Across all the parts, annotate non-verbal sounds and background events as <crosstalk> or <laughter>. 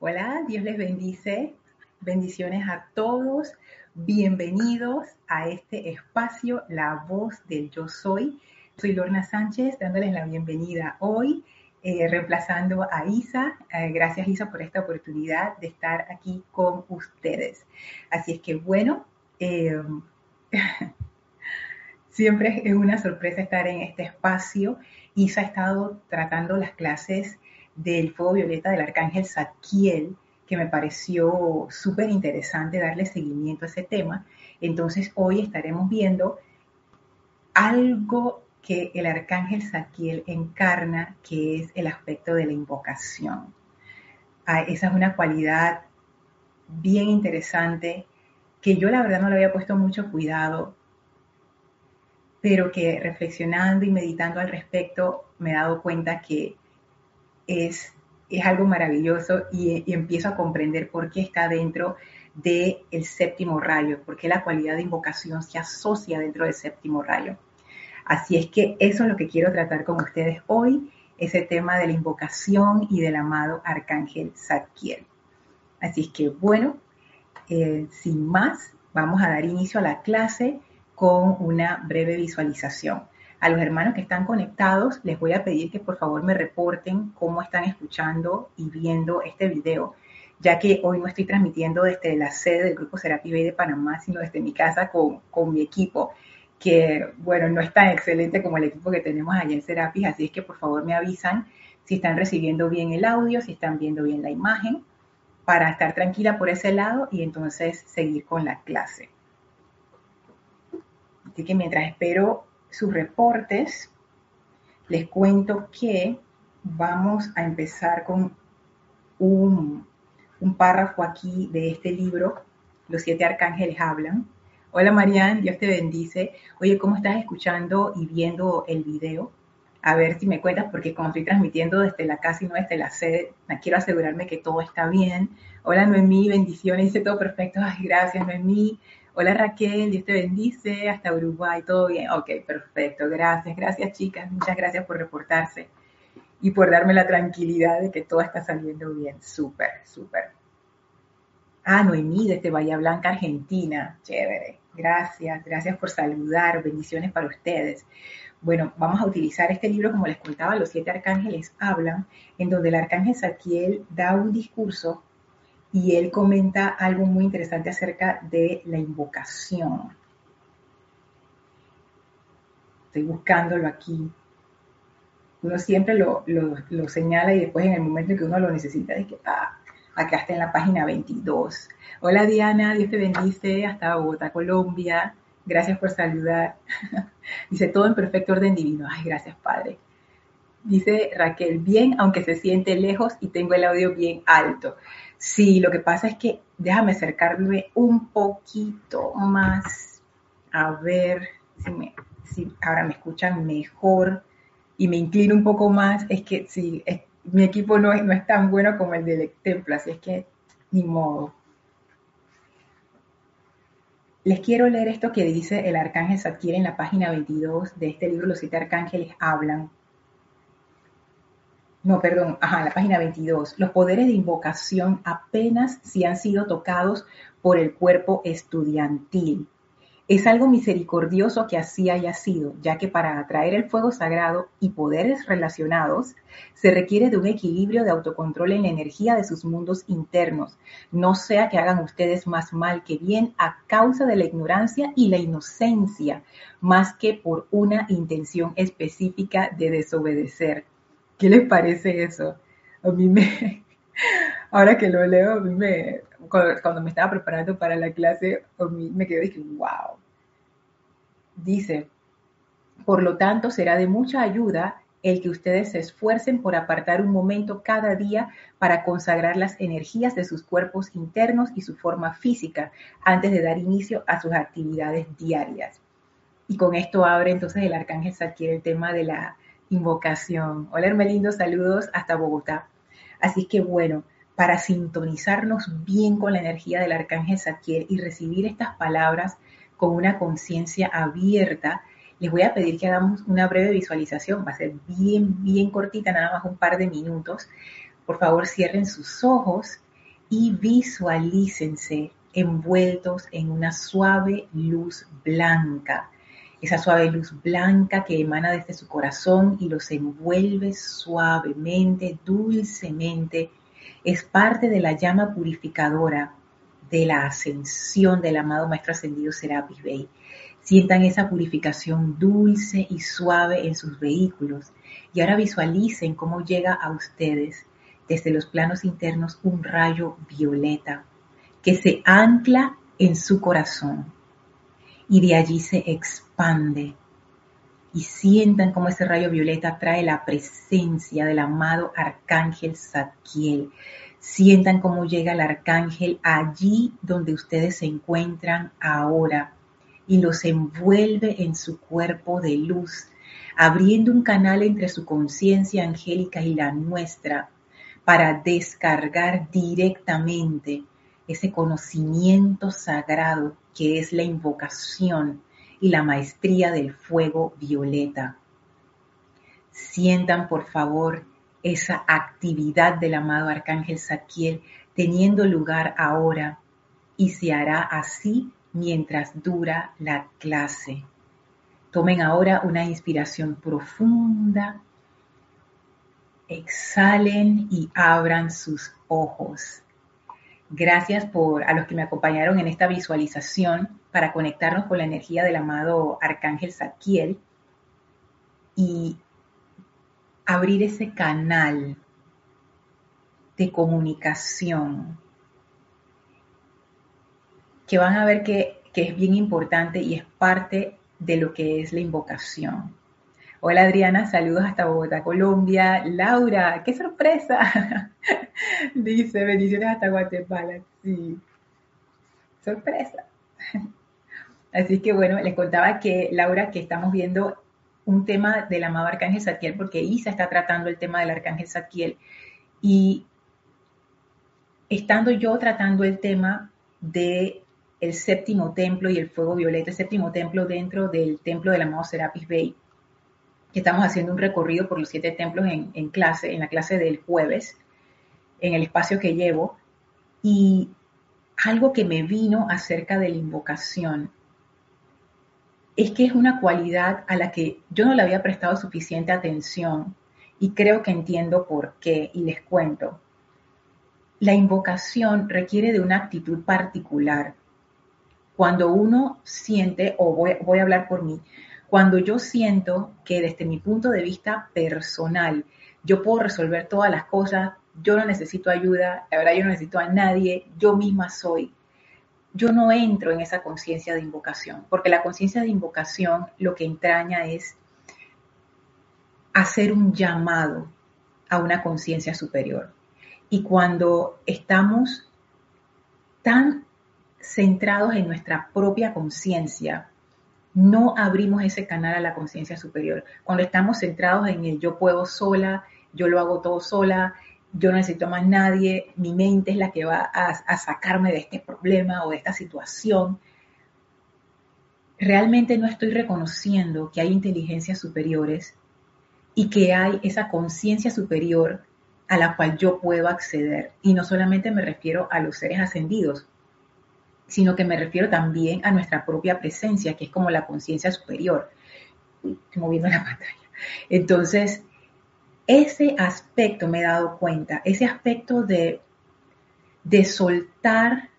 Hola, Dios les bendice. Bendiciones a todos. Bienvenidos a este espacio, La Voz del Yo Soy. Soy Lorna Sánchez, dándoles la bienvenida hoy, eh, reemplazando a Isa. Eh, gracias, Isa, por esta oportunidad de estar aquí con ustedes. Así es que, bueno, eh, <laughs> siempre es una sorpresa estar en este espacio. Isa ha estado tratando las clases del fuego violeta del arcángel Zadkiel, que me pareció súper interesante darle seguimiento a ese tema. Entonces hoy estaremos viendo algo que el arcángel Zadkiel encarna, que es el aspecto de la invocación. Ah, esa es una cualidad bien interesante que yo la verdad no le había puesto mucho cuidado, pero que reflexionando y meditando al respecto me he dado cuenta que es, es algo maravilloso y, empiezo a comprender por qué está dentro del séptimo rayo, por qué la cualidad de invocación se asocia dentro del séptimo rayo. Así es que eso es lo que quiero tratar con ustedes hoy, ese tema de la invocación y del amado arcángel Zadkiel. Así es que bueno, eh, sin más, vamos a dar inicio a la clase con una breve visualización. A los hermanos que están conectados, les voy a pedir que por favor me reporten cómo están escuchando y viendo este video, ya que hoy no estoy transmitiendo desde la sede del Grupo Serapi Bay de Panamá, sino desde mi casa con, con mi equipo, que, bueno, no es tan excelente como el equipo que tenemos allá en Serapis, así es que por favor me avisan si están recibiendo bien el audio, si están viendo bien la imagen, para estar tranquila por ese lado y entonces seguir con la clase. Así que mientras espero sus reportes, les cuento que vamos a empezar con un, párrafo aquí de este libro, Los siete arcángeles hablan. Hola Marian, Dios te bendice. Oye, ¿cómo estás escuchando y viendo el video? A ver si me cuentas, porque como estoy transmitiendo desde la casa y no desde la sede, quiero asegurarme que todo está bien. Hola Noemí, bendiciones, dice todo perfecto. Ay, gracias Noemí. Hola Raquel, Dios te bendice, hasta Uruguay, todo bien. Ok, perfecto, gracias, gracias chicas, muchas gracias por reportarse y por darme la tranquilidad de que todo está saliendo bien. Súper, súper. Ah, Noemí, desde Bahía Blanca, Argentina. Chévere. Gracias, gracias por saludar. Bendiciones para ustedes. Bueno, vamos a utilizar este libro, como les contaba, los siete arcángeles hablan, en donde el arcángel Saquiel da un discurso y él comenta algo muy interesante acerca de la invocación. Estoy buscándolo aquí. Uno siempre lo, señala y después en el momento en que uno lo necesita, es que, ah, acá está en la página 22. Hola Diana, Dios te bendice, hasta Bogotá, Colombia. Gracias por saludar. <laughs> Dice todo en perfecto orden divino. Ay, gracias Padre. Dice Raquel, bien, aunque se siente lejos y tengo el audio bien alto. Sí, lo que pasa es que déjame acercarme un poquito más a ver si, ahora me escuchan mejor y me inclino un poco más. Es que si mi equipo no es, no es tan bueno como el del templo, así es que ni modo. Les quiero leer esto que dice el arcángel Zadkiel en la página 22 de este libro, Los siete arcángeles hablan no, perdón, ajá, la página 22. Los poderes de invocación apenas si han sido tocados por el cuerpo estudiantil. Es algo misericordioso que así haya sido, ya que para atraer el fuego sagrado y poderes relacionados se requiere de un equilibrio de autocontrol en la energía de sus mundos internos, no sea que hagan ustedes más mal que bien a causa de la ignorancia y la inocencia, más que por una intención específica de desobedecer. ¿Qué les parece eso? A mí me, <laughs> ahora que lo leo, a mí me, cuando, me estaba preparando para la clase, a mí me quedé dije, wow. Dice, por lo tanto, será de mucha ayuda el que ustedes se esfuercen por apartar un momento cada día para consagrar las energías de sus cuerpos internos y su forma física antes de dar inicio a sus actividades diarias. Y con esto abre entonces el arcángel adquiere el tema de la invocación. Hola Hermelindo, saludos hasta Bogotá. Así que bueno, para sintonizarnos bien con la energía del arcángel Saquiel y recibir estas palabras con una conciencia abierta, les voy a pedir que hagamos una breve visualización. Va a ser bien, bien cortita, nada más un par de minutos. Por favor, cierren sus ojos y visualícense envueltos en una suave luz blanca. Esa suave luz blanca que emana desde su corazón y los envuelve suavemente, dulcemente, es parte de la llama purificadora de la ascensión del amado Maestro Ascendido Serapis Bey. Sientan esa purificación dulce y suave en sus vehículos. Y ahora visualicen cómo llega a ustedes desde los planos internos un rayo violeta que se ancla en su corazón y de allí se expande. Y sientan cómo ese rayo violeta trae la presencia del amado arcángel Zadkiel. Sientan cómo llega el arcángel allí donde ustedes se encuentran ahora y los envuelve en su cuerpo de luz, abriendo un canal entre su conciencia angélica y la nuestra para descargar directamente ese conocimiento sagrado que es la invocación y la maestría del fuego violeta. Sientan por favor esa actividad del amado Arcángel Saquiel teniendo lugar ahora y se hará así mientras dura la clase. Tomen ahora una inspiración profunda, exhalen y abran sus ojos. Gracias por a los que me acompañaron en esta visualización para conectarnos con la energía del amado Arcángel Zadkiel y abrir ese canal de comunicación que van a ver que, que es bien importante y es parte de lo que es la invocación. Hola Adriana, saludos hasta Bogotá, Colombia. Laura, qué sorpresa. <laughs> Dice, bendiciones hasta Guatemala. Sí, sorpresa. Así que bueno, les contaba que Laura, que estamos viendo un tema del amado Arcángel Satiel, porque Isa está tratando el tema del Arcángel Satiel. Y estando yo tratando el tema de el séptimo templo y el fuego violeta, el séptimo templo dentro del templo del amado Serapis Bey, que estamos haciendo un recorrido por los siete templos en, clase, en la clase del jueves, en el espacio que llevo, y algo que me vino acerca de la invocación es que es una cualidad a la que yo no le había prestado suficiente atención y creo que entiendo por qué y les cuento. La invocación requiere de una actitud particular cuando uno siente, o voy, a hablar por mí, cuando yo siento que desde mi punto de vista personal yo puedo resolver todas las cosas, yo no necesito ayuda, la verdad yo no necesito a nadie, yo misma soy. Yo no entro en esa conciencia de invocación, porque la conciencia de invocación lo que entraña es hacer un llamado a una conciencia superior. Y cuando estamos tan centrados en nuestra propia conciencia, no abrimos ese canal a la conciencia superior. Cuando estamos centrados en el yo puedo sola, yo lo hago todo sola, yo no necesito más nadie, mi mente es la que va a, a sacarme de este problema o de esta situación, realmente no estoy reconociendo que hay inteligencias superiores y que hay esa conciencia superior a la cual yo puedo acceder. Y no solamente me refiero a los seres ascendidos, sino que me refiero también a nuestra propia presencia, que es como la conciencia superior. Estoy moviendo la <laughs> pantalla. Entonces, ese aspecto me he dado cuenta, ese aspecto de, de soltar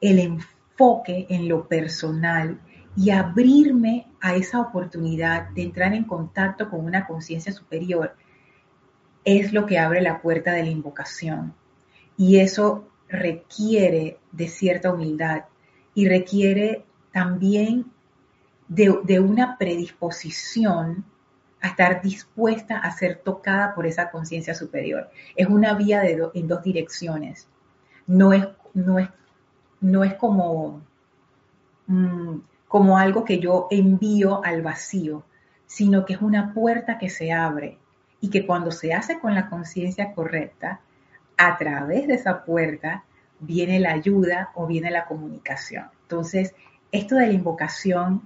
el enfoque en lo personal y abrirme a esa oportunidad de entrar en contacto con una conciencia superior, es lo que abre la puerta de la invocación. Y eso requiere de cierta humildad y requiere también de, una predisposición a estar dispuesta a ser tocada por esa conciencia superior. Es una vía en dos direcciones. No es, no es, no es como, mm, como algo que yo envío al vacío, sino que es una puerta que se abre y que cuando se hace con la conciencia correcta, a través de esa puerta viene la ayuda o viene la comunicación. Entonces, esto de la invocación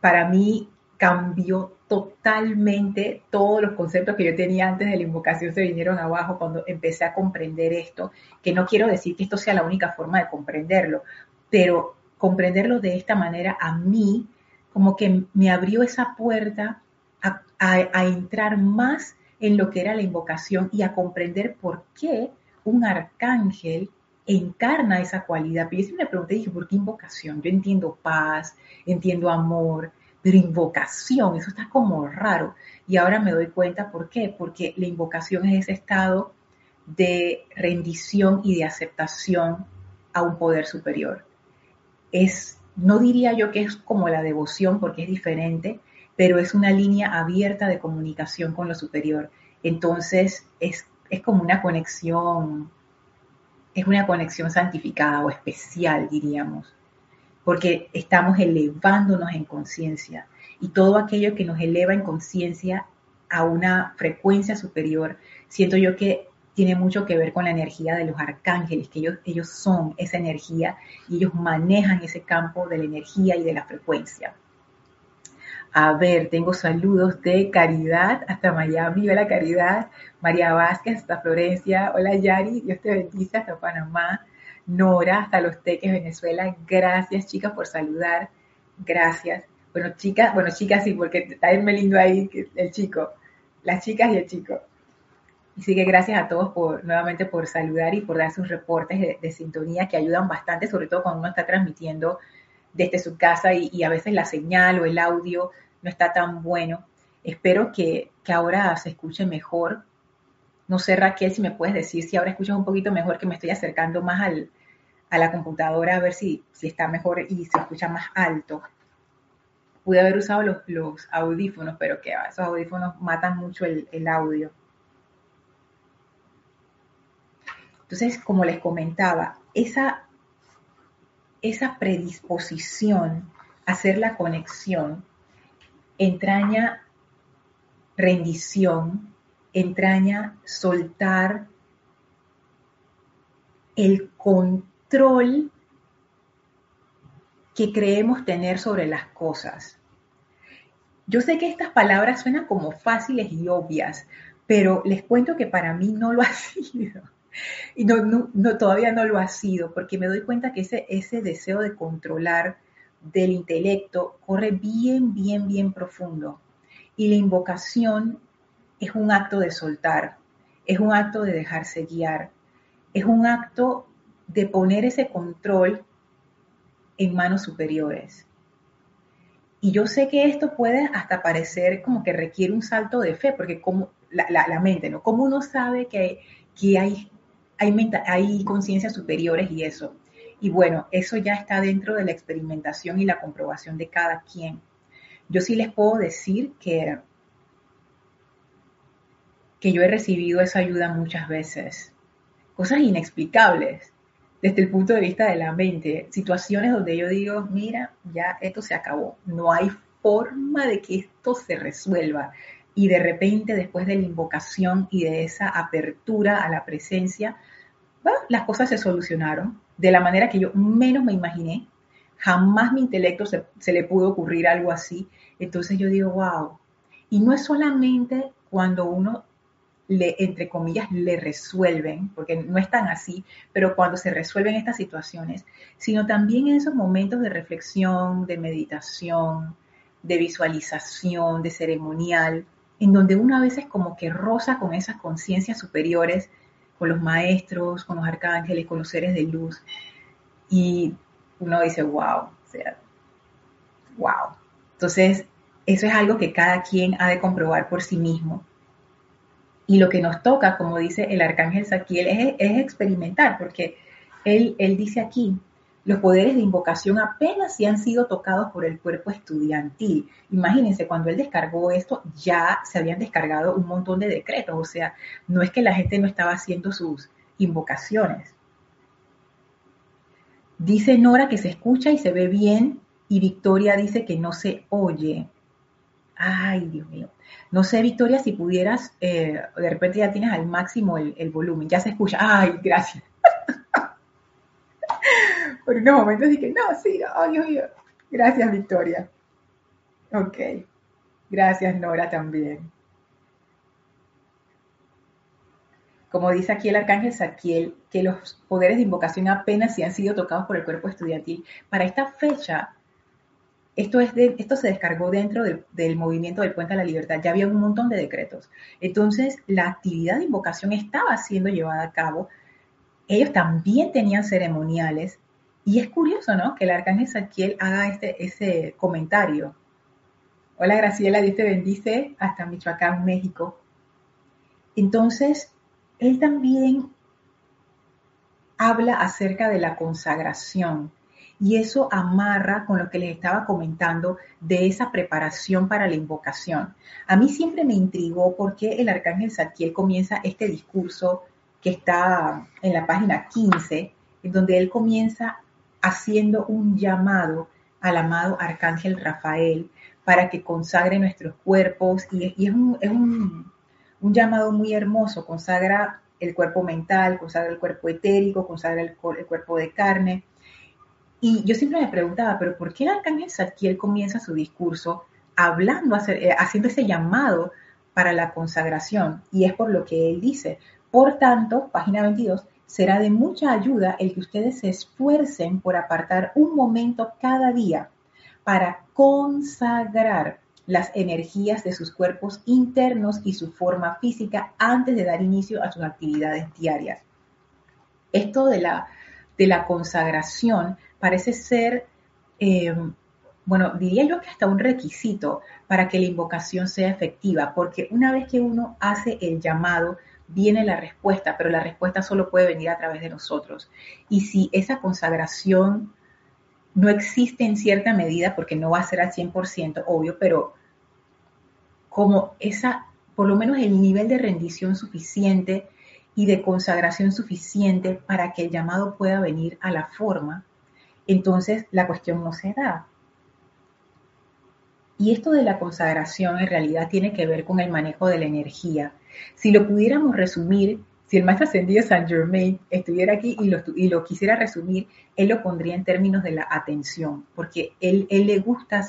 para mí cambió totalmente todos los conceptos que yo tenía antes de la invocación se vinieron abajo cuando empecé a comprender esto, que no quiero decir que esto sea la única forma de comprenderlo, pero comprenderlo de esta manera a mí como que me abrió esa puerta a, a entrar más en lo que era la invocación y a comprender por qué un arcángel encarna esa cualidad. Pero yo siempre me pregunté, dije, ¿por qué invocación? Yo entiendo paz, entiendo amor, pero invocación, eso está como raro. Y ahora me doy cuenta por qué, porque la invocación es ese estado de rendición y de aceptación a un poder superior. Es, no diría yo que es como la devoción porque es diferente, pero es una línea abierta de comunicación con lo superior. Entonces es, es como una conexión, es una conexión santificada o especial, diríamos porque estamos elevándonos en conciencia y todo aquello que nos eleva en conciencia a una frecuencia superior, siento yo que tiene mucho que ver con la energía de los arcángeles, que ellos, ellos son esa energía y ellos manejan ese campo de la energía y de la frecuencia. A ver, tengo saludos de Caridad hasta Miami. Hola Caridad. María Vázquez hasta Florencia. Hola Yari. Dios te bendice hasta Panamá. Nora, hasta Los Teques, Venezuela. Gracias, chicas, por saludar. Gracias. Bueno, chicas, bueno, chicas sí, porque está el lindo ahí, el chico. Las chicas y el chico. Así que gracias a todos por nuevamente por saludar y por dar sus reportes de, sintonía que ayudan bastante, sobre todo cuando uno está transmitiendo desde su casa y, a veces la señal o el audio no está tan bueno. Espero que, que ahora se escuche mejor no sé, Raquel, si me puedes decir si ahora escuchas un poquito mejor, que me estoy acercando más al, a la computadora a ver si, si está mejor y se escucha más alto. Pude haber usado los, los audífonos, pero que esos audífonos matan mucho el, el audio. Entonces, como les comentaba, esa, esa predisposición a hacer la conexión entraña rendición, entraña soltar el control que creemos tener sobre las cosas. Yo sé que estas palabras suenan como fáciles y obvias, pero les cuento que para mí no lo <laughs> ha sido. <laughs> Y no, todavía no lo ha sido, porque me doy cuenta que ese, ese deseo de controlar del intelecto corre bien, bien, bien profundo. Y la invocación es un acto de soltar, es un acto de dejarse guiar, es un acto de poner ese control en manos superiores. Y yo sé que esto puede hasta parecer como que requiere un salto de fe, porque como la, mente, ¿no? Como uno sabe que, que hay, hay, hay conciencias superiores y eso. Y bueno, eso ya está dentro de la experimentación y la comprobación de cada quien. Yo sí les puedo decir que que yo he recibido esa ayuda muchas veces. Cosas inexplicables desde el punto de vista de la mente. Situaciones donde yo digo, mira, ya esto se acabó. No hay forma de que esto se resuelva. Y de repente, después de la invocación y de esa apertura a la presencia, las cosas se solucionaron de la manera que yo menos me imaginé. Jamás mi intelecto se, se le pudo ocurrir algo así. Entonces yo digo, wow. Y no es solamente cuando uno le, entre comillas, le resuelven, porque no es tan así, pero cuando se resuelven estas situaciones, sino también en esos momentos de reflexión, de meditación, de visualización, de ceremonial, en donde uno a veces como que roza con esas conciencias superiores, con los maestros, con los arcángeles, con los seres de luz, y uno dice, wow, o sea, wow. Entonces, eso es algo que cada quien ha de comprobar por sí mismo y lo que nos toca, como dice el arcángel Saquiel, es, experimentar, porque él, él dice aquí, los poderes de invocación apenas si han sido tocados por el cuerpo estudiantil. Imagínense, cuando él descargó esto, ya se habían descargado un montón de decretos, o sea, no es que la gente no estaba haciendo sus invocaciones. Dice Nora que se escucha y se ve bien, y Victoria dice que no se oye. Ay, Dios mío. No sé, Victoria, si pudieras, eh, de repente ya tienes al máximo el, volumen, ya se escucha. Ay, gracias. <laughs> <laughs> Por unos momentos dije, no, sí, oh Dios mío. Gracias, Victoria. Ok. Gracias, Nora, también. Como dice aquí el arcángel Saquiel, que los poderes de invocación apenas si han sido tocados por el cuerpo estudiantil. Para esta fecha, esto, es esto se descargó dentro del, del, movimiento del Puente a la Libertad. Ya había un montón de decretos. Entonces, la actividad de invocación estaba siendo llevada a cabo. Ellos también tenían ceremoniales. Y es curioso, ¿no? Que el arcángel Saquiel haga este, ese comentario. Hola Graciela, Dios te bendice hasta Michoacán, México. Entonces, él también habla acerca de la consagración y eso amarra con lo que les estaba comentando de esa preparación para la invocación. A mí siempre me intrigó por qué el arcángel Zadkiel comienza este discurso que está en la página 15, en donde él comienza haciendo un llamado al amado arcángel Rafael para que consagre nuestros cuerpos y, es, un, un llamado muy hermoso, consagra el cuerpo mental, consagra el cuerpo etérico, consagra el, cuerpo de carne. Y yo siempre me preguntaba, pero ¿por qué el arcángel Zadkiel comienza su discurso hablando, eh, haciendo ese llamado para la consagración? Y es por lo que él dice. Por tanto, página 22, será de mucha ayuda el que ustedes se esfuercen por apartar un momento cada día para consagrar las energías de sus cuerpos internos y su forma física antes de dar inicio a sus actividades diarias. Esto de la, de la consagración parece ser, eh, bueno, diría yo que hasta un requisito para que la invocación sea efectiva, porque una vez que uno hace el llamado, viene la respuesta, pero la respuesta solo puede venir a través de nosotros. Y si esa consagración no existe en cierta medida, porque no va a ser al 100%, obvio, pero como esa, por lo menos el nivel de rendición suficiente y de consagración suficiente para que el llamado pueda venir a la forma, entonces la cuestión no se da. Y esto de la consagración en realidad tiene que ver con el manejo de la energía. Si lo pudiéramos resumir, si el maestro ascendido Saint Germain estuviera aquí y lo, y lo, quisiera resumir, él lo pondría en términos de la atención, porque él, él le gusta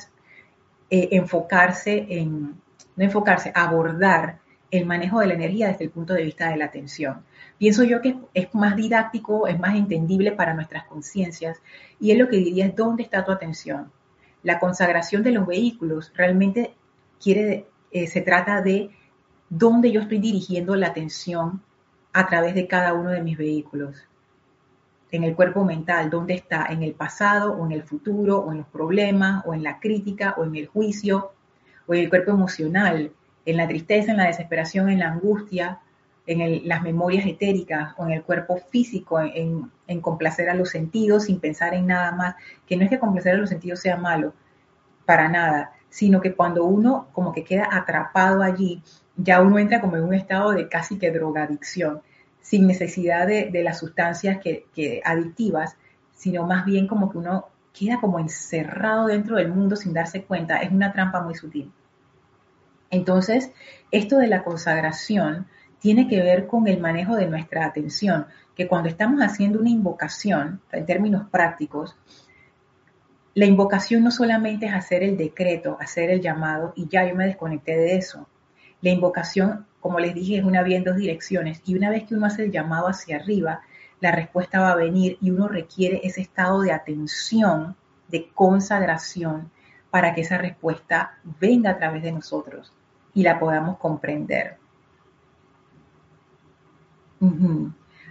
eh, enfocarse en, no enfocarse, abordar el manejo de la energía desde el punto de vista de la atención. Pienso yo que es más didáctico, es más entendible para nuestras conciencias y él lo que diría es dónde está tu atención. La consagración de los vehículos realmente quiere, eh, se trata de dónde yo estoy dirigiendo la atención a través de cada uno de mis vehículos. En el cuerpo mental, ¿dónde está? ¿En el pasado o en el futuro o en los problemas o en la crítica o en el juicio o en el cuerpo emocional? ¿En la tristeza, en la desesperación, en la angustia, en las memorias etéricas o en el cuerpo físico, en, en complacer a los sentidos sin pensar en nada más? Que no es que complacer a los sentidos sea malo, para nada, sino que cuando uno como que queda atrapado allí, ya uno entra como en un estado de casi que drogadicción, sin necesidad de, las sustancias que, adictivas, sino más bien como que uno queda como encerrado dentro del mundo sin darse cuenta. Es una trampa muy sutil. Entonces, esto de la consagración tiene que ver con el manejo de nuestra atención, que cuando estamos haciendo una invocación, en términos prácticos, la invocación no solamente es hacer el decreto, hacer el llamado y ya yo me desconecté de eso. La invocación, como les dije, es una vía en dos direcciones y una vez que uno hace el llamado hacia arriba, la respuesta va a venir y uno requiere ese estado de atención, de consagración, para que esa respuesta venga a través de nosotros y la podamos comprender.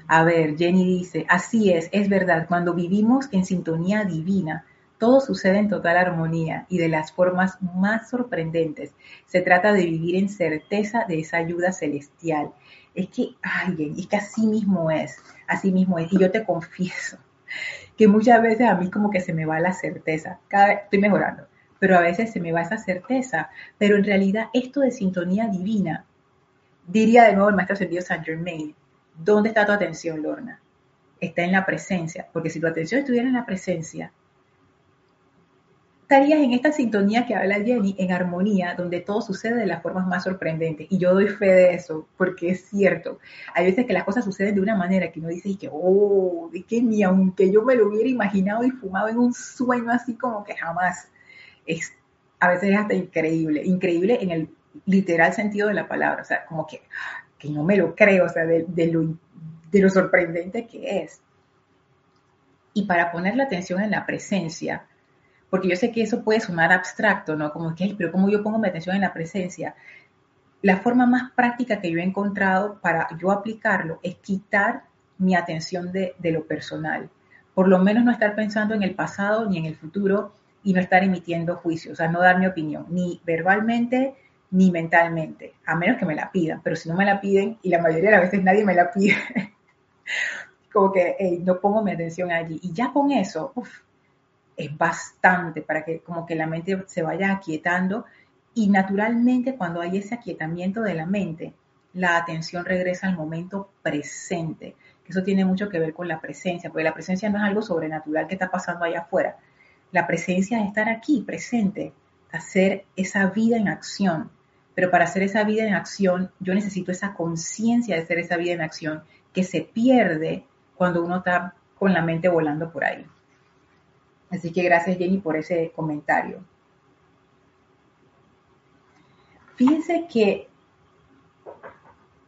A ver, Jenny dice, así es, es verdad, cuando vivimos en sintonía divina, todo sucede en total armonía y de las formas más sorprendentes. Se trata de vivir en certeza de esa ayuda celestial. Es que, ay, es que así mismo es, así mismo es. Y yo te confieso que muchas veces a mí como que se me va la certeza. Cada vez estoy mejorando, pero a veces se me va esa certeza. Pero en realidad esto de sintonía divina, diría de nuevo el maestro ascendido Saint Germain, ¿dónde está tu atención, Lorna? Está en la presencia, porque si tu atención estuviera en la presencia, estarías en esta sintonía que habla Jenny, en armonía, donde todo sucede de las formas más sorprendentes. Y yo doy fe de eso, porque es cierto. Hay veces que las cosas suceden de una manera que uno dice, que, oh, de que ni aunque yo me lo hubiera imaginado y fumado en un sueño así como que jamás. Es a veces es hasta increíble, increíble en el literal sentido de la palabra, o sea, como que, que no me lo creo, o sea, de, lo, de lo sorprendente que es. Y para poner la atención en la presencia, porque yo sé que eso puede sonar abstracto, ¿no? Como que, pero ¿cómo yo pongo mi atención en la presencia? La forma más práctica que yo he encontrado para yo aplicarlo es quitar mi atención de, de lo personal. Por lo menos no estar pensando en el pasado ni en el futuro y no estar emitiendo juicios, o sea, no dar mi opinión, ni verbalmente ni mentalmente, a menos que me la pidan, pero si no me la piden, y la mayoría de las veces nadie me la pide, <laughs> como que no pongo mi atención allí. Y ya con eso, es bastante para que como que la mente se vaya aquietando y naturalmente cuando hay ese aquietamiento de la mente, la atención regresa al momento presente. Eso tiene mucho que ver con la presencia, porque la presencia no es algo sobrenatural que está pasando allá afuera. La presencia es estar aquí, presente, hacer esa vida en acción. Pero para hacer esa vida en acción, yo necesito esa conciencia de hacer esa vida en acción que se pierde cuando uno está con la mente volando por ahí. Así que gracias Jenny por ese comentario. Fíjense que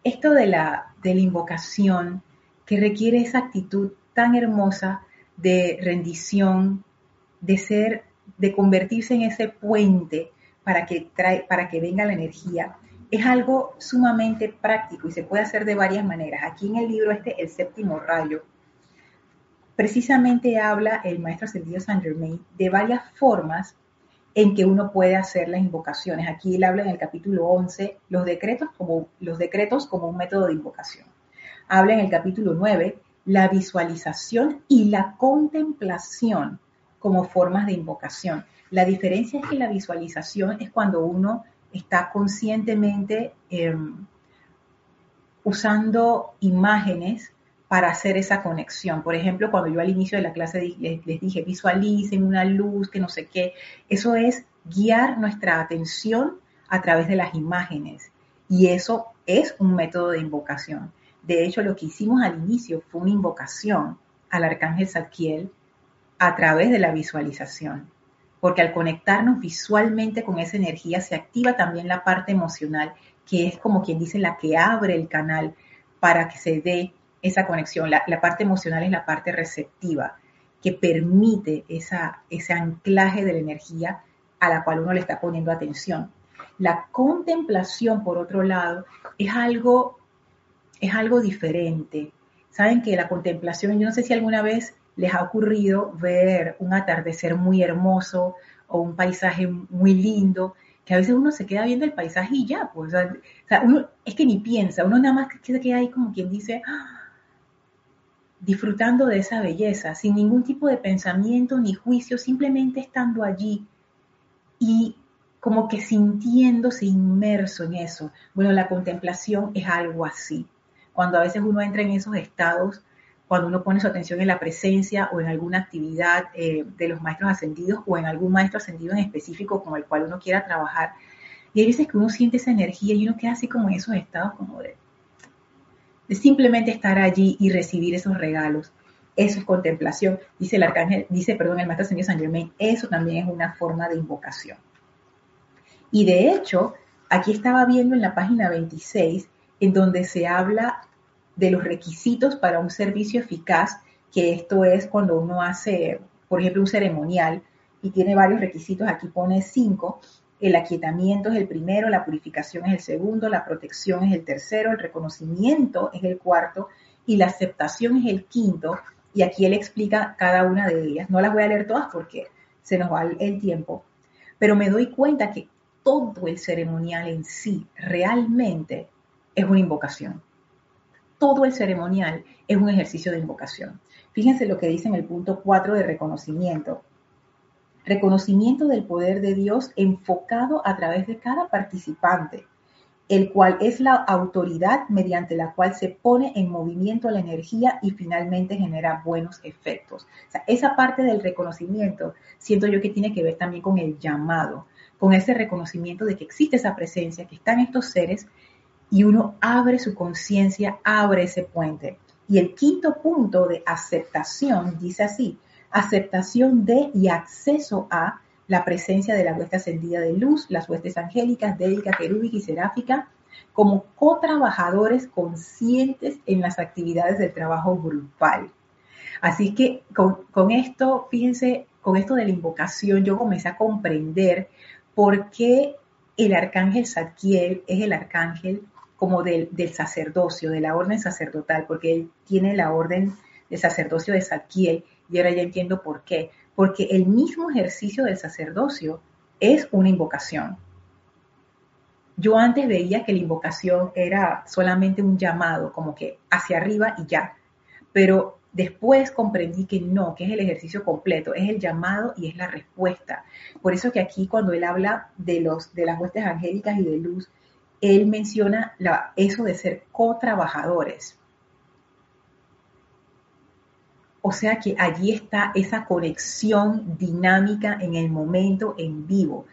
esto de la, de la invocación que requiere esa actitud tan hermosa de rendición, de ser, de convertirse en ese puente para que, trae, para que venga la energía, es algo sumamente práctico y se puede hacer de varias maneras. Aquí en el libro este, El séptimo rayo, precisamente habla el maestro ascendido Saint Germain de varias formas en que uno puede hacer las invocaciones. Aquí él habla en el capítulo 11 los decretos como, los decretos como un método de invocación. Habla en el capítulo 9 la visualización y la contemplación como formas de invocación. La diferencia es que la visualización es cuando uno está conscientemente em, usando imágenes para hacer esa conexión. Por ejemplo, cuando yo al inicio de la clase les, dije, visualicen una luz, que no sé qué, eso es guiar nuestra atención a través de las imágenes. Y eso es un método de invocación. De hecho, lo que hicimos al inicio fue una invocación al arcángel Zadkiel a través de la visualización porque al conectarnos visualmente con esa energía se activa también la parte emocional, que es como quien dice la que abre el canal para que se dé esa conexión. La, parte emocional es la parte receptiva, que permite esa, ese anclaje de la energía a la cual uno le está poniendo atención. La contemplación, por otro lado, es algo, es algo diferente. Saben que la contemplación, yo no sé si alguna vez les ha ocurrido ver un atardecer muy hermoso o un paisaje muy lindo, que a veces uno se queda viendo el paisaje y ya, pues, es que ni piensa, uno nada más se queda ahí como quien dice, ¡ah! Disfrutando de esa belleza, sin ningún tipo de pensamiento ni juicio, simplemente estando allí y como que sintiéndose inmerso en eso. Bueno, la contemplación es algo así. Cuando a veces uno entra en esos estados cuando uno pone su atención en la presencia o en alguna actividad eh, de los maestros ascendidos o en algún maestro ascendido en específico con el cual uno quiera trabajar. Y hay veces que uno siente esa energía y uno queda así como en esos estados como de, de simplemente estar allí y recibir esos regalos. Eso es contemplación, dice el arcángel, dice, perdón, el maestro ascendido San Germain, eso también es una forma de invocación. Y de hecho, aquí estaba viendo en la página 26, en donde se habla de los requisitos para un servicio eficaz, que esto es cuando uno hace, por ejemplo, un ceremonial y tiene varios requisitos, aquí pone cinco, el aquietamiento es el primero, la purificación es el segundo, la protección es el tercero, el reconocimiento es el cuarto y la aceptación es el quinto. Y aquí él explica cada una de ellas. No las voy a leer todas porque se nos va el tiempo, pero me doy cuenta que todo el ceremonial en sí realmente es una invocación todo el ceremonial es un ejercicio de invocación. Fíjense lo que dice en el punto 4 de reconocimiento. Reconocimiento del poder de Dios enfocado a través de cada participante, el cual es la autoridad mediante la cual se pone en movimiento la energía y finalmente genera buenos efectos. O sea, esa parte del reconocimiento siento yo que tiene que ver también con el llamado, con ese reconocimiento de que existe esa presencia, que están estos seres y uno abre su conciencia, abre ese puente. Y el quinto punto de aceptación dice así, aceptación de y acceso a la presencia de la hueste ascendida de luz, las huestes angélicas, délica, querúbica y seráfica, como co-trabajadores conscientes en las actividades del trabajo grupal. Así que con, esto, fíjense, con esto de la invocación, yo comencé a comprender por qué el arcángel Zadkiel es el arcángel como del, del, sacerdocio, de la orden sacerdotal, porque él tiene la orden de sacerdocio de Zadkiel, y ahora ya entiendo por qué. Porque el mismo ejercicio del sacerdocio es una invocación. Yo antes veía que la invocación era solamente un llamado, como que hacia arriba y ya. Pero después comprendí que no, que es el ejercicio completo, es el llamado y es la respuesta. Por eso que aquí cuando él habla de, los, de las huestes angélicas y de luz, él menciona eso de ser co-trabajadores. O sea que allí está esa conexión dinámica en el momento en vivo.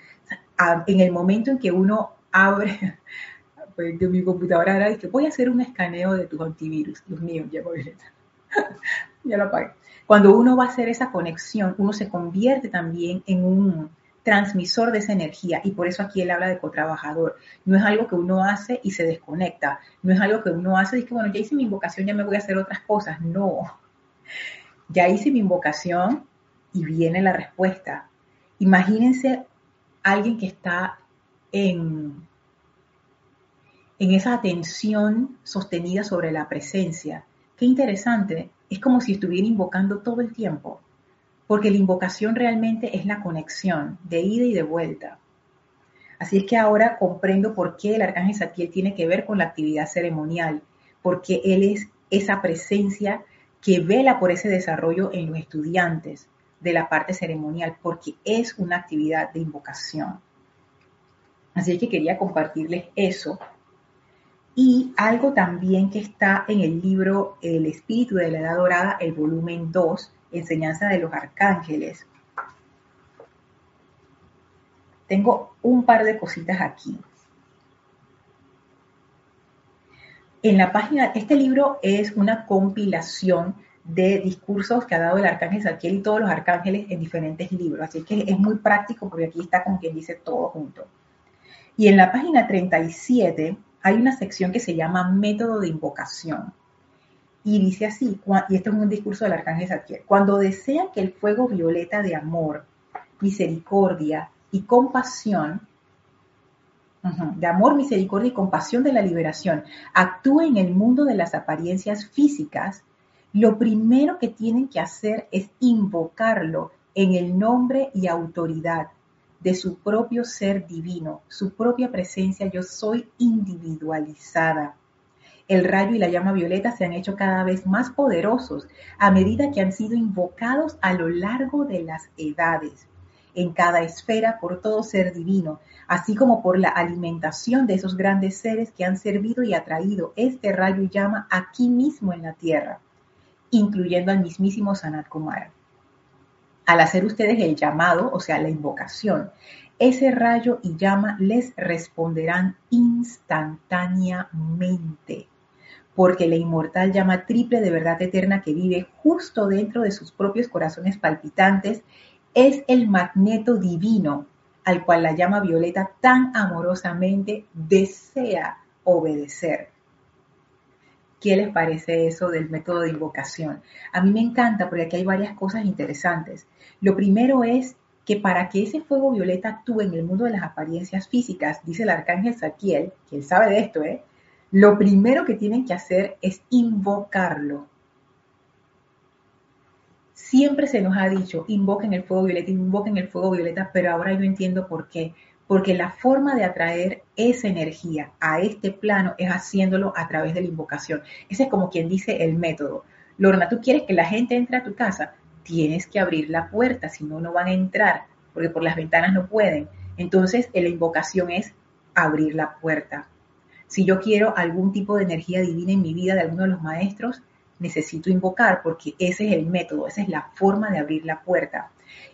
En el momento en que uno abre <laughs> pues, de mi computadora ahora que voy a hacer un escaneo de tu antivirus. Dios mío, ya <laughs> ya lo apagué. Cuando uno va a hacer esa conexión, uno se convierte también en un transmisor de esa energía y por eso aquí él habla de cotrabajador. No es algo que uno hace y se desconecta, no es algo que uno hace y que bueno, ya hice mi invocación, ya me voy a hacer otras cosas. No, ya hice mi invocación y viene la respuesta. Imagínense alguien que está en, en esa atención sostenida sobre la presencia. Qué interesante, es como si estuviera invocando todo el tiempo, porque la invocación realmente es la conexión de ida y de vuelta. Así es que ahora comprendo por qué el arcángel Satiel tiene que ver con la actividad ceremonial, porque él es esa presencia que vela por ese desarrollo en los estudiantes de la parte ceremonial, porque es una actividad de invocación. Así que quería compartirles eso. Y algo también que está en el libro El Espíritu de la Edad Dorada, el volumen 2, Enseñanza de los Arcángeles. Tengo un par de cositas aquí. En la página, este libro es una compilación de discursos que ha dado el arcángel Zadkiel y todos los arcángeles en diferentes libros. Así que es muy práctico porque aquí está como quien dice todo junto. Y en la página 37 hay una sección que se llama método de invocación. Y dice así, y esto es un discurso del arcángel Zadkiel, cuando desean que el fuego violeta de amor, misericordia y compasión, de amor, misericordia y compasión de la liberación, actúe en el mundo de las apariencias físicas, lo primero que tienen que hacer es invocarlo en el nombre y autoridad de su propio ser divino, su propia presencia, yo soy individualizada. El rayo y la llama violeta se han hecho cada vez más poderosos a medida que han sido invocados a lo largo de las edades, en cada esfera por todo ser divino, así como por la alimentación de esos grandes seres que han servido y atraído este rayo y llama aquí mismo en la tierra, incluyendo al mismísimo Sanat Kumara al hacer ustedes el llamado, o sea, la invocación, ese rayo y llama les responderán instantáneamente, porque la inmortal llama triple de verdad eterna que vive justo dentro de sus propios corazones palpitantes es el magneto divino al cual la llama violeta tan amorosamente desea obedecer. ¿Qué les parece eso del método de invocación? A mí me encanta porque aquí hay varias cosas interesantes. Lo primero es que para que ese fuego violeta actúe en el mundo de las apariencias físicas, dice el arcángel Saquiel, que él sabe de esto, ¿eh? lo primero que tienen que hacer es invocarlo. Siempre se nos ha dicho, invoquen el fuego violeta, invoquen el fuego violeta, pero ahora yo entiendo por qué porque la forma de atraer esa energía a este plano es haciéndolo a través de la invocación. Ese es como quien dice el método. Lorna, tú quieres que la gente entre a tu casa, tienes que abrir la puerta, si no, no van a entrar, porque por las ventanas no pueden. Entonces, la invocación es abrir la puerta. Si yo quiero algún tipo de energía divina en mi vida de alguno de los maestros, necesito invocar, porque ese es el método, esa es la forma de abrir la puerta.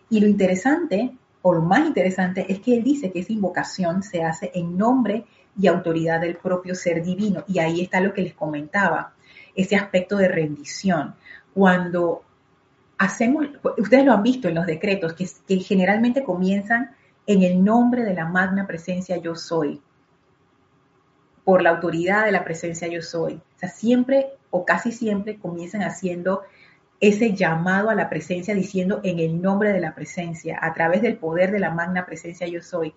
Y lo interesante o lo más interesante es que él dice que esa invocación se hace en nombre y autoridad del propio ser divino. Y ahí está lo que les comentaba, ese aspecto de rendición. Cuando hacemos, ustedes lo han visto en los decretos, que, generalmente comienzan en el nombre de la magna presencia yo soy, por la autoridad de la presencia yo soy. O sea, siempre o casi siempre comienzan haciendo ese llamado a la presencia diciendo en el nombre de la presencia, a través del poder de la magna presencia yo soy.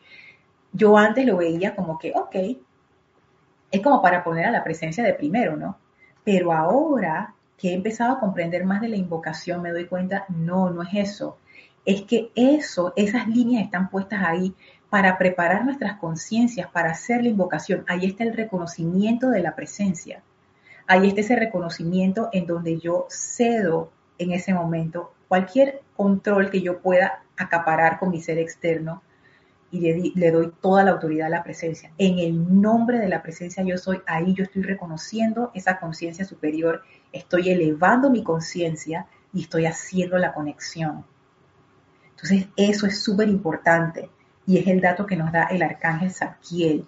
Yo antes lo veía como que, ok, es como para poner a la presencia de primero, ¿no? Pero ahora que he empezado a comprender más de la invocación, me doy cuenta, no, no es eso. Es que eso, esas líneas están puestas ahí para preparar nuestras conciencias para hacer la invocación. Ahí está el reconocimiento de la presencia. Ahí está ese reconocimiento en donde yo cedo en ese momento cualquier control que yo pueda acaparar con mi ser externo y le, doy toda la autoridad a la presencia. En el nombre de la presencia yo soy, ahí yo estoy reconociendo esa conciencia superior, estoy elevando mi conciencia y estoy haciendo la conexión. Entonces, eso es súper importante y es el dato que nos da el arcángel Zadkiel.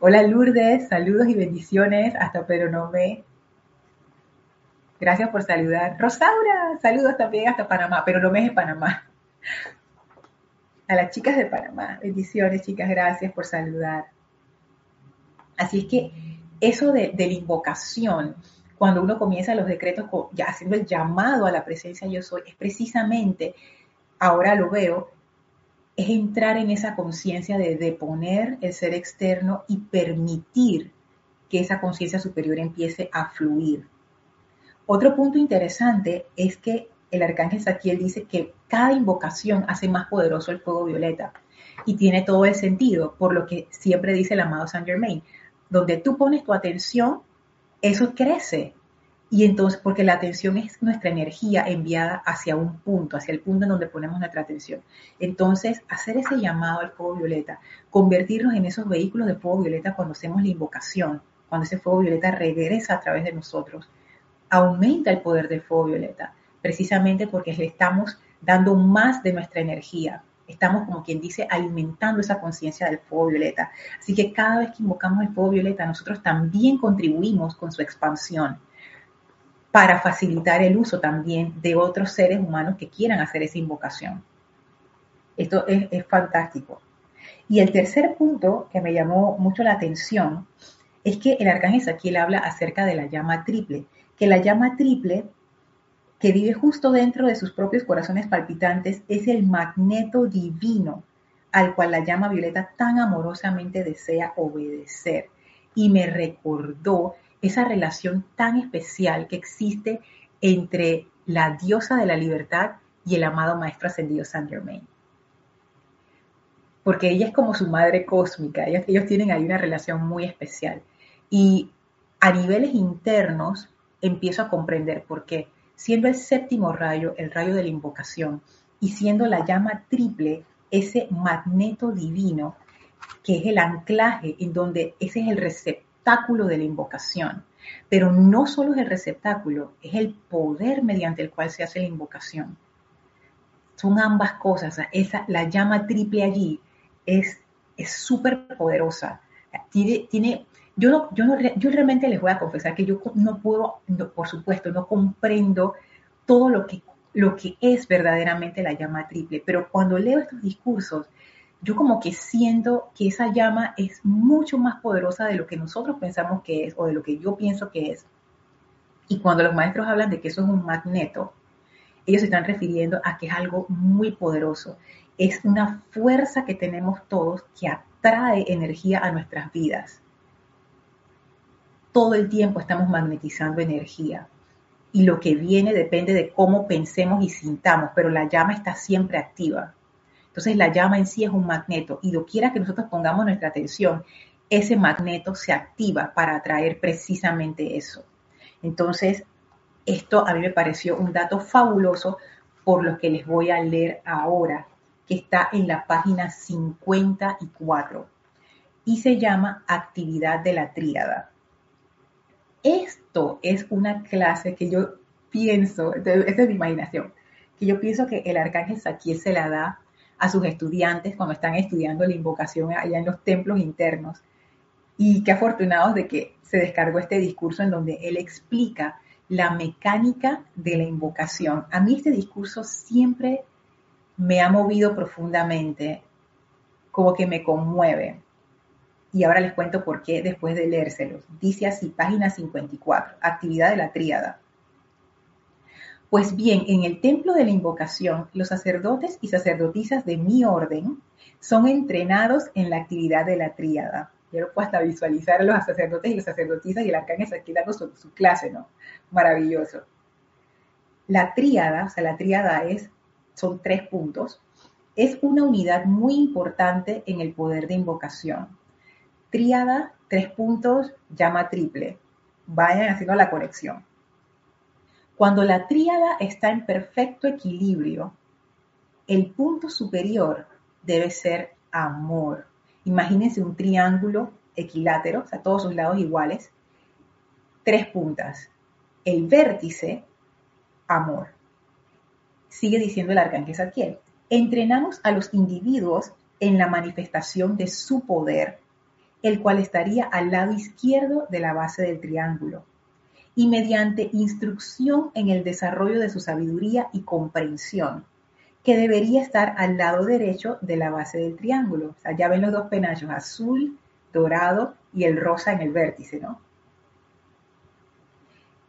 Hola Lourdes, saludos y bendiciones hasta Peronomé. Gracias por saludar. Rosaura, saludos también hasta Panamá, pero no me es Panamá a las chicas de Panamá. Bendiciones, chicas, gracias por saludar. Así es que eso de, la invocación, cuando uno comienza los decretos ya haciendo el llamado a la presencia yo soy, es precisamente, ahora lo veo, es entrar en esa conciencia de deponer el ser externo y permitir que esa conciencia superior empiece a fluir. Otro punto interesante es que el arcángel Saquiel dice que cada invocación hace más poderoso el fuego violeta. Y tiene todo el sentido, por lo que siempre dice el amado Saint Germain. Donde tú pones tu atención, eso crece. Y entonces, porque la atención es nuestra energía enviada hacia un punto, hacia el punto en donde ponemos nuestra atención. Entonces, hacer ese llamado al fuego violeta, convertirnos en esos vehículos de fuego violeta cuando hacemos la invocación, cuando ese fuego violeta regresa a través de nosotros, aumenta el poder del fuego violeta precisamente porque le estamos dando más de nuestra energía. Estamos, como quien dice, alimentando esa conciencia del fuego violeta. Así que cada vez que invocamos el fuego violeta, nosotros también contribuimos con su expansión para facilitar el uso también de otros seres humanos que quieran hacer esa invocación. Esto es, fantástico. Y el tercer punto que me llamó mucho la atención es que el arcángel Saquiel habla acerca de la llama triple, que la llama triple que vive justo dentro de sus propios corazones palpitantes, es el magneto divino al cual la llama violeta tan amorosamente desea obedecer. Y me recordó esa relación tan especial que existe entre la diosa de la libertad y el amado maestro ascendido Saint Germain. Porque ella es como su madre cósmica, ellos, ellos tienen ahí una relación muy especial. Y a niveles internos empiezo a comprender por qué siendo el séptimo rayo el rayo de la invocación y siendo la llama triple ese magneto divino que es el anclaje en donde ese es el receptáculo de la invocación. Pero no solo es el receptáculo, es el poder mediante el cual se hace la invocación. Son ambas cosas. Esa, la llama triple allí es súper poderosa. Tiene, tiene yo, no, yo, no, yo realmente les voy a confesar que yo no puedo, por supuesto, no comprendo todo lo que, lo que es verdaderamente la llama triple, pero cuando leo estos discursos, yo como que siento que esa llama es mucho más poderosa de lo que nosotros pensamos que es o de lo que yo pienso que es. Y cuando los maestros hablan de que eso es un magneto, ellos se están refiriendo a que es algo muy poderoso. Es una fuerza que tenemos todos que atrae energía a nuestras vidas todo el tiempo estamos magnetizando energía. Y lo que viene depende de cómo pensemos y sintamos, pero la llama está siempre activa. Entonces la llama en sí es un magneto y lo quiera que nosotros pongamos nuestra atención, ese magneto se activa para atraer precisamente eso. Entonces, esto a mí me pareció un dato fabuloso por lo que les voy a leer ahora, que está en la página 54 y se llama Actividad de la Tríada. Esto es una clase que yo pienso, esta es mi imaginación, que yo pienso que el arcángel Saquiel se la da a sus estudiantes cuando están estudiando la invocación allá en los templos internos. Y qué afortunados de que se descargó este discurso en donde él explica la mecánica de la invocación. A mí este discurso siempre me ha movido profundamente, como que me conmueve. Y ahora les cuento por qué después de leérselos. Dice así, página 54, actividad de la tríada. Pues bien, en el templo de la invocación, los sacerdotes y sacerdotisas de mi orden son entrenados en la actividad de la tríada. Yo lo puedo hasta visualizar a los sacerdotes y las sacerdotisas y el arcángel aquí dando su, su clase, ¿no? Maravilloso. La tríada, o sea, la tríada es, son tres puntos, es una unidad muy importante en el poder de invocación. Tríada, tres puntos, llama triple. Vayan haciendo la conexión. Cuando la tríada está en perfecto equilibrio, el punto superior debe ser amor. Imagínense un triángulo equilátero, o sea, todos sus lados iguales, tres puntas. El vértice, amor. Sigue diciendo el arcángel Saquiel. Entrenamos a los individuos en la manifestación de su poder, el cual estaría al lado izquierdo de la base del triángulo, y mediante instrucción en el desarrollo de su sabiduría y comprensión, que debería estar al lado derecho de la base del triángulo. O sea, ya ven los dos penachos, azul, dorado y el rosa en el vértice, ¿no?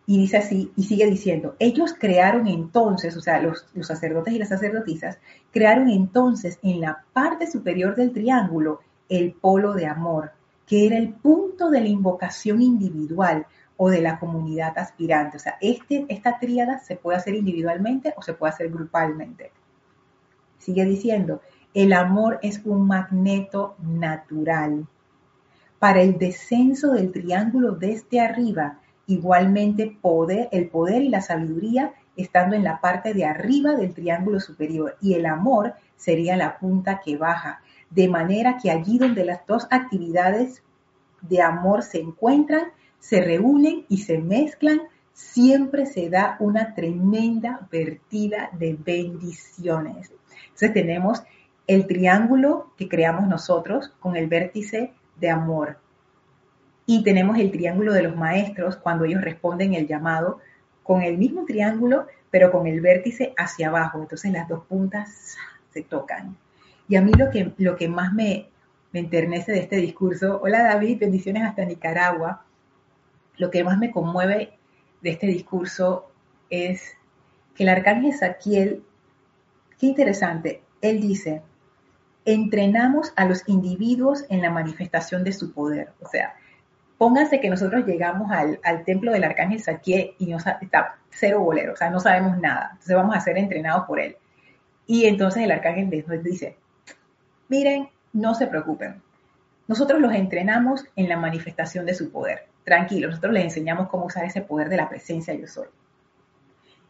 Y dice así, y sigue diciendo, ellos crearon entonces, o sea, los, los, sacerdotes y las sacerdotisas, crearon entonces en la parte superior del triángulo el polo de amor, que era el punto de la invocación individual o de la comunidad aspirante. O sea, este, esta tríada se puede hacer individualmente o se puede hacer grupalmente. Sigue diciendo, el amor es un magneto natural. Para el descenso del triángulo desde arriba, igualmente poder, el poder y la sabiduría estando en la parte de arriba del triángulo superior y el amor sería la punta que baja, de manera que allí donde las dos actividades de amor se encuentran, se reúnen y se mezclan, siempre se da una tremenda vertida de bendiciones. Entonces tenemos el triángulo que creamos nosotros con el vértice de amor. Y tenemos el triángulo de los maestros cuando ellos responden el llamado con el mismo triángulo, pero con el vértice hacia abajo. Entonces las dos puntas se tocan. Y a mí lo que, lo que más me, me enternece de este discurso, hola David, bendiciones hasta Nicaragua, lo que más me conmueve de este discurso es que el arcángel Saquiel Qué interesante. Él dice, entrenamos a los individuos en la manifestación de su poder. O sea, pónganse que nosotros llegamos al, templo del arcángel Saquiel y nos, está cero bolero, o sea, no sabemos nada. Entonces vamos a ser entrenados por él. Y entonces el arcángel nos dice, miren, no se preocupen. Nosotros los entrenamos en la manifestación de su poder. Tranquilos, nosotros les enseñamos cómo usar ese poder de la presencia yo soy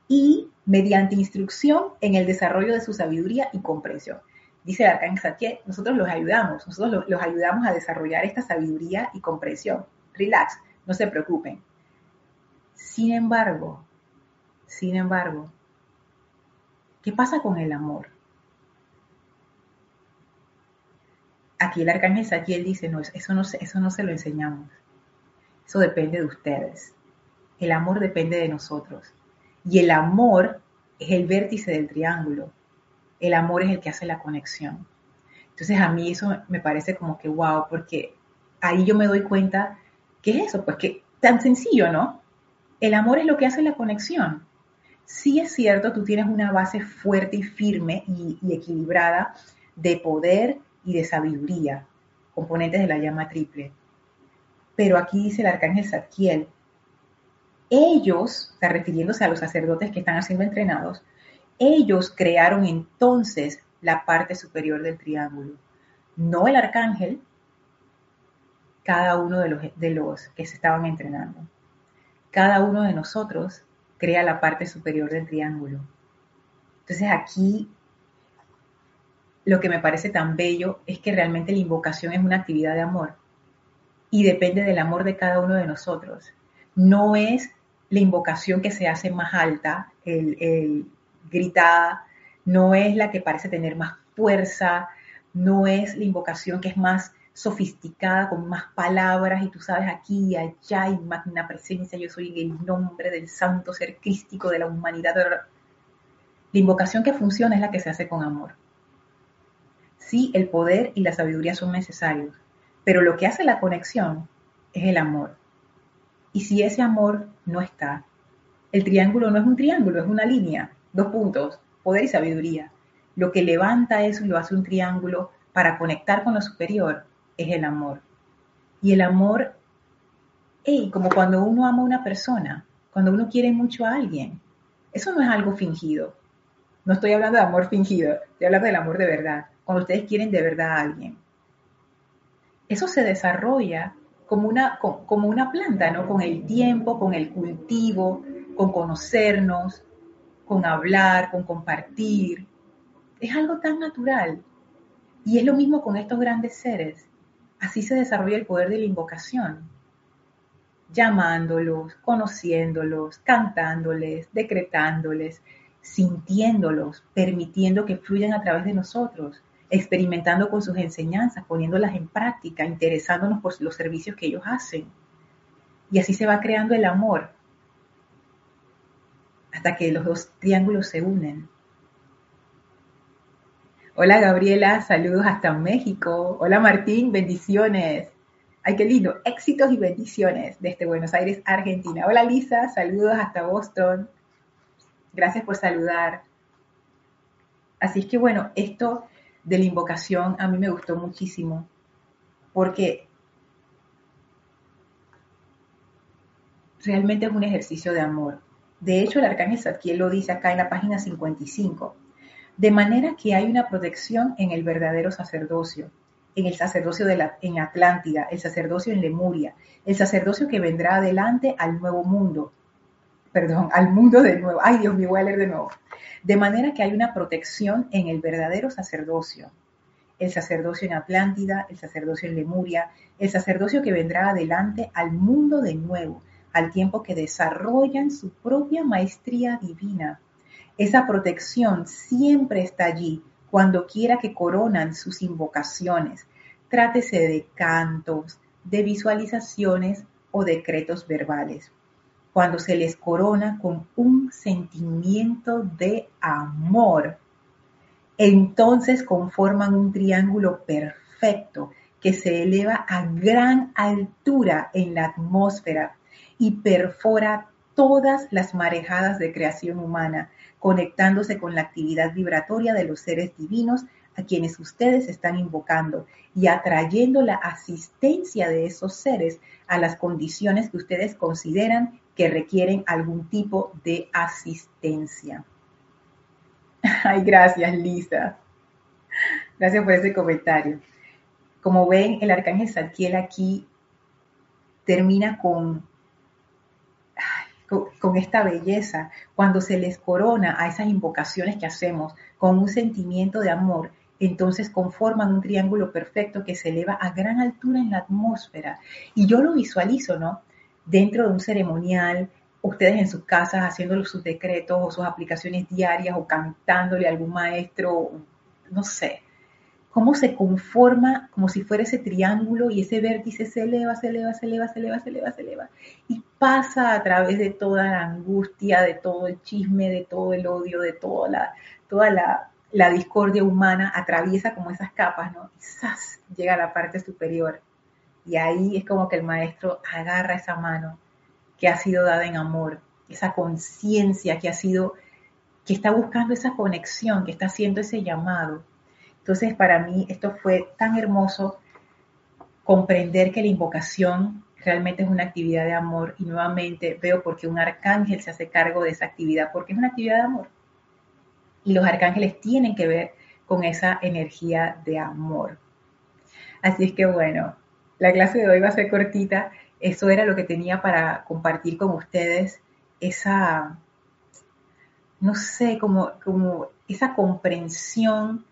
y mediante instrucción en el desarrollo de su sabiduría y comprensión. Dice el arcángel nosotros los ayudamos, nosotros los, ayudamos a desarrollar esta sabiduría y comprensión. Relax, no se preocupen. Sin embargo, sin embargo, ¿qué pasa con el amor? Aquí el arcángel Saquiel dice, no, eso no, eso no se lo enseñamos. Eso depende de ustedes. El amor depende de nosotros. Y el amor es el vértice del triángulo. El amor es el que hace la conexión. Entonces a mí eso me parece como que wow, porque ahí yo me doy cuenta, ¿qué es eso? Pues que tan sencillo, ¿no? El amor es lo que hace la conexión. Sí es cierto, tú tienes una base fuerte y firme y, y equilibrada de poder y de sabiduría, componentes de la llama triple. Pero aquí dice el arcángel Zadkiel, ellos, está refiriéndose a los sacerdotes que están siendo entrenados, ellos crearon entonces la parte superior del triángulo, no el arcángel, cada uno de los, de los que se estaban entrenando. Cada uno de nosotros crea la parte superior del triángulo. Entonces aquí lo que me parece tan bello es que realmente la invocación es una actividad de amor y depende del amor de cada uno de nosotros. No es la invocación que se hace más alta, el, gritada, no es la que parece tener más fuerza, no es la invocación que es más sofisticada, con más palabras, y tú sabes aquí y allá, y magna presencia, yo soy el nombre del santo ser crístico de la humanidad. La invocación que funciona es la que se hace con amor. Sí, el poder y la sabiduría son necesarios, pero lo que hace la conexión es el amor. Y si ese amor no está, el triángulo no es un triángulo, es una línea, dos puntos, poder y sabiduría. Lo que levanta eso y lo hace un triángulo para conectar con lo superior es el amor. Y el amor, hey, como cuando uno ama a una persona, cuando uno quiere mucho a alguien, eso no es algo fingido. No estoy hablando de amor fingido, estoy hablando del amor de verdad, cuando ustedes quieren de verdad a alguien. Eso se desarrolla como una, como una planta, ¿no? Con el tiempo, con el cultivo, con conocernos, con hablar, con compartir. Es algo tan natural. Y es lo mismo con estos grandes seres. Así se desarrolla el poder de la invocación. Llamándolos, conociéndolos, cantándoles, decretándoles, sintiéndolos, permitiendo que fluyan a través de nosotros, experimentando con sus enseñanzas, poniéndolas en práctica, interesándonos por los servicios que ellos hacen. Y así se va creando el amor hasta que los dos triángulos se unen. Hola Gabriela, saludos hasta México. Hola Martín, bendiciones. Ay, qué lindo. Éxitos y bendiciones desde Buenos Aires, Argentina. Hola Lisa, saludos hasta Boston. Gracias por saludar. Así es que bueno, esto de la invocación a mí me gustó muchísimo porque realmente es un ejercicio de amor. De hecho, el arcángel Zadkiel lo dice acá en la página 55. De manera que hay una protección en el verdadero sacerdocio, en el sacerdocio de la, en Atlántida, el sacerdocio en Lemuria, el sacerdocio que vendrá adelante al nuevo mundo, perdón, al mundo de nuevo. Ay, Dios mío, voy a leer de nuevo. De manera que hay una protección en el verdadero sacerdocio, el sacerdocio en Atlántida, el sacerdocio en Lemuria, el sacerdocio que vendrá adelante al mundo de nuevo, al tiempo que desarrollan su propia maestría divina. Esa protección siempre está allí cuando quiera que coronan sus invocaciones. Trátese de cantos, de visualizaciones o decretos verbales. Cuando se les corona con un sentimiento de amor, entonces conforman un triángulo perfecto que se eleva a gran altura en la atmósfera y perfora todas las marejadas de creación humana, conectándose con la actividad vibratoria de los seres divinos a quienes ustedes están invocando y atrayendo la asistencia de esos seres a las condiciones que ustedes consideran que requieren algún tipo de asistencia. <laughs> Ay, gracias, Lisa. Gracias por ese comentario. Como ven, el arcángel Zadkiel aquí termina con con esta belleza, cuando se les corona a esas invocaciones que hacemos con un sentimiento de amor, entonces conforman un triángulo perfecto que se eleva a gran altura en la atmósfera. Y yo lo visualizo, ¿no? Dentro de un ceremonial, ustedes en sus casas haciendo sus decretos o sus aplicaciones diarias o cantándole a algún maestro, no sé, cómo se conforma como si fuera ese triángulo y ese vértice se eleva, se eleva, se eleva, se eleva, se eleva, se eleva y pasa a través de toda la angustia, de todo el chisme, de todo el odio, de toda la, toda la, discordia humana, atraviesa como esas capas, ¿no? Y llega a la parte superior. Y ahí es como que el maestro agarra esa mano que ha sido dada en amor, esa conciencia que ha sido, que está buscando esa conexión, que está haciendo ese llamado entonces, para mí esto fue tan hermoso comprender que la invocación realmente es una actividad de amor y nuevamente veo por qué un arcángel se hace cargo de esa actividad, porque es una actividad de amor. Y los arcángeles tienen que ver con esa energía de amor. Así es que bueno, la clase de hoy va a ser cortita. Eso era lo que tenía para compartir con ustedes, esa, no sé, como, como esa comprensión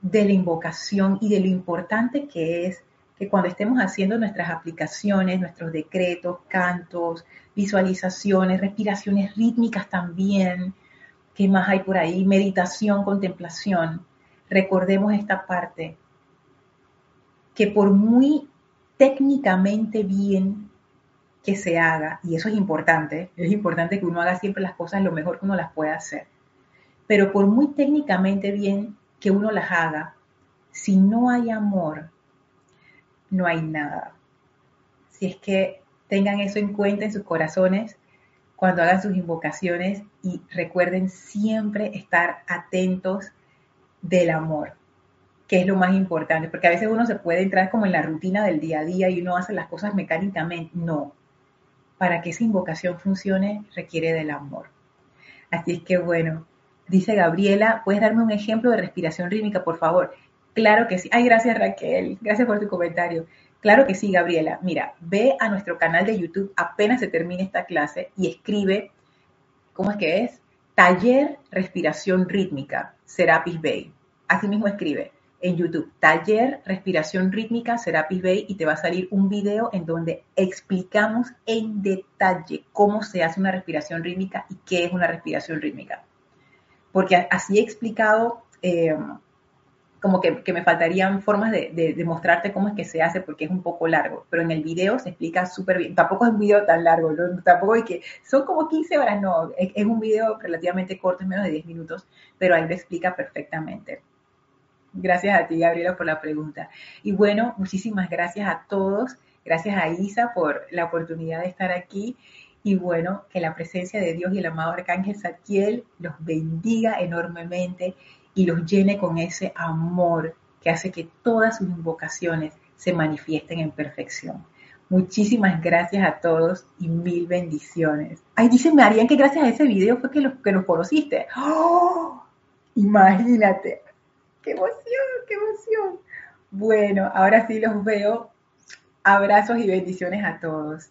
de la invocación y de lo importante que es que cuando estemos haciendo nuestras aplicaciones, nuestros decretos, cantos, visualizaciones, respiraciones rítmicas también, ¿qué más hay por ahí? Meditación, contemplación. Recordemos esta parte, que por muy técnicamente bien que se haga, y eso es importante, es importante que uno haga siempre las cosas lo mejor que uno las pueda hacer, pero por muy técnicamente bien que uno las haga, si no hay amor, no hay nada. Si es que tengan eso en cuenta en sus corazones cuando hagan sus invocaciones y recuerden siempre estar atentos del amor, que es lo más importante, porque a veces uno se puede entrar como en la rutina del día a día y uno hace las cosas mecánicamente. No, para que esa invocación funcione requiere del amor. Así es que bueno, dice Gabriela, ¿puedes darme un ejemplo de respiración rítmica, por favor? Claro que sí. Ay, gracias Raquel, gracias por tu comentario. Claro que sí, Gabriela. Mira, ve a nuestro canal de YouTube apenas se termine esta clase y escribe, ¿cómo es que es? Taller Respiración Rítmica, Serapis Bay. Así mismo escribe en YouTube, Taller Respiración Rítmica Serapis Bay y te va a salir un video en donde explicamos en detalle cómo se hace una respiración rítmica y qué es una respiración rítmica. Porque así he explicado, eh, como que, me faltarían formas de, de, mostrarte cómo es que se hace porque es un poco largo, pero en el video se explica súper bien. Tampoco es un video tan largo, tampoco es que son como 15 horas, no, es, es un video relativamente corto, es menos de 10 minutos, pero ahí lo explica perfectamente. Gracias a ti, Gabriela, por la pregunta. Y bueno, muchísimas gracias a todos. Gracias a Isa por la oportunidad de estar aquí. Y bueno, que la presencia de Dios y el amado Arcángel Zadkiel los bendiga enormemente y los llene con ese amor que hace que todas sus invocaciones se manifiesten en perfección. Muchísimas gracias a todos y mil bendiciones. Ay, dice Marian que gracias a ese video fue que los, que los conociste. ¡Oh! Imagínate. ¡Qué emoción! ¡Qué emoción! Bueno, ahora sí los veo. Abrazos y bendiciones a todos.